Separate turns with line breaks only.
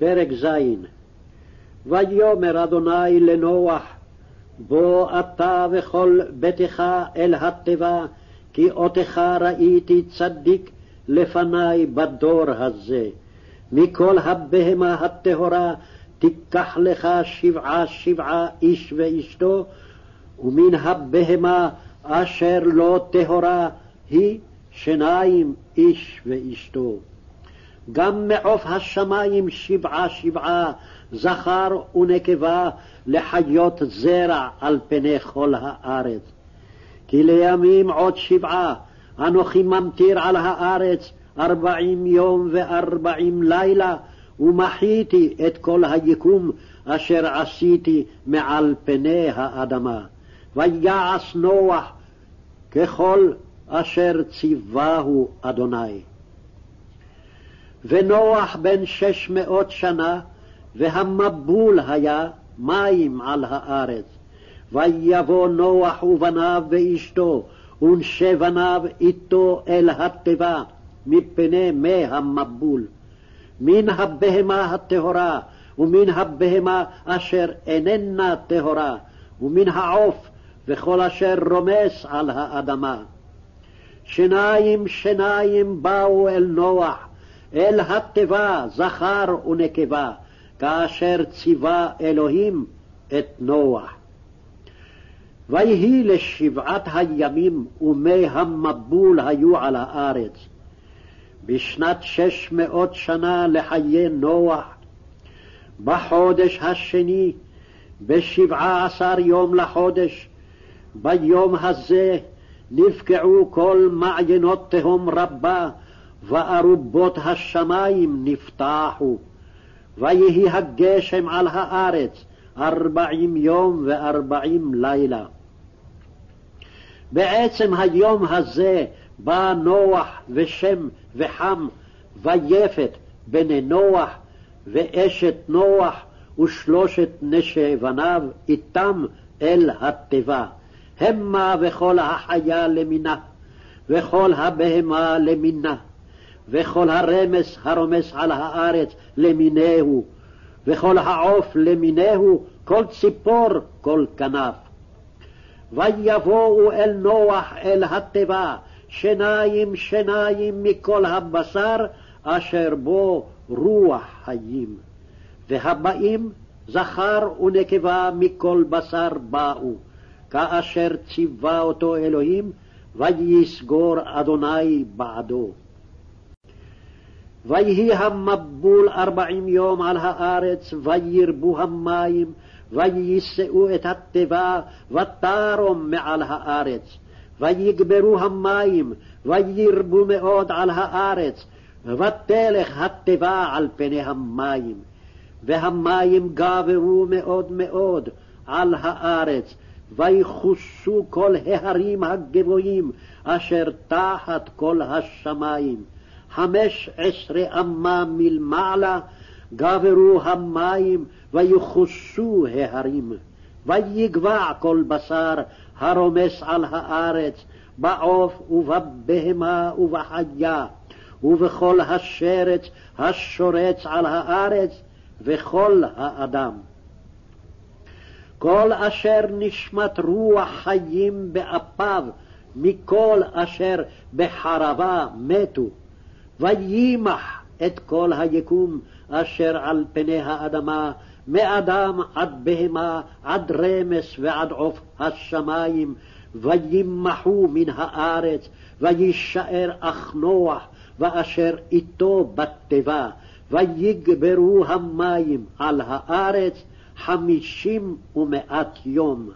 פרק ז. ויאמר אדוני לנוח, בוא אתה וכל ביתך אל התיבה, כי אותך ראיתי צדיק לפני בדור הזה. מכל הבהמה הטהורה תיקח לך שבעה שבעה איש ואשתו, ומן הבהמה אשר לא טהורה היא שניים איש ואשתו. גם מעוף השמים שבעה שבעה, זכר ונקבה, לחיות זרע על פני כל הארץ. כי לימים עוד שבעה, אנוכי ממטיר על הארץ ארבעים יום וארבעים לילה, ומחיתי את כל היקום אשר עשיתי מעל פני האדמה. ויעש נוח ככל אשר ציווהו אדוני. ונוח בן שש מאות שנה, והמבול היה מים על הארץ. ויבוא נוח ובניו ואשתו, ונשי בניו איתו אל התיבה, מפני מי המבול. מן הבהמה הטהורה, ומן הבהמה אשר איננה טהורה, ומן העוף, וכל אשר רומס על האדמה. שניים שניים באו אל נוח, אל התיבה זכר ונקבה, כאשר ציווה אלוהים את נוח. ויהי לשבעת הימים ומי המבול היו על הארץ. בשנת שש מאות שנה לחיי נוח, בחודש השני, בשבעה עשר יום לחודש, ביום הזה נפקעו כל מעיינות תהום רבה, וארובות השמים נפתחו. ויהי הגשם על הארץ ארבעים יום וארבעים לילה. בעצם היום הזה בא נוח ושם וחם ויפת בני נוח ואשת נוח ושלושת נשי בניו איתם אל התיבה. המה וכל החיה למינה, וכל הבהמה למינה, וכל הרמס הרומס על הארץ למינהו, וכל העוף למינהו, כל ציפור, כל כנף. ויבואו אל נוח אל התיבה, שניים שניים מכל הבשר, אשר בו רוח חיים. והבאים זכר ונקבה מכל בשר באו. כאשר ציווה אותו אלוהים, ויסגור אדוני בעדו. ויהי המבול ארבעים יום על הארץ, וירבו המים, ויישאו את התיבה, ותרום מעל הארץ. ויגברו המים, וירבו מאוד על הארץ, ותלך התיבה על פני המים. והמים גברו מאוד מאוד על הארץ, ויחוסו כל ההרים הגבוהים אשר תחת כל השמים. חמש עשרה אמה מלמעלה גברו המים ויחוסו ההרים. ויגבע כל בשר הרומס על הארץ, בעוף ובבהמה ובחיה, ובכל השרץ השורץ על הארץ, וכל האדם. כל אשר נשמת רוח חיים באפיו, מכל אשר בחרבה מתו, וימח את כל היקום אשר על פני האדמה, מאדם עד בהמה, עד רמס ועד עוף השמים, וימחו מן הארץ, וישאר אך נוח, ואשר איתו בתיבה, ויגברו המים על הארץ, חמישים ומאת יום.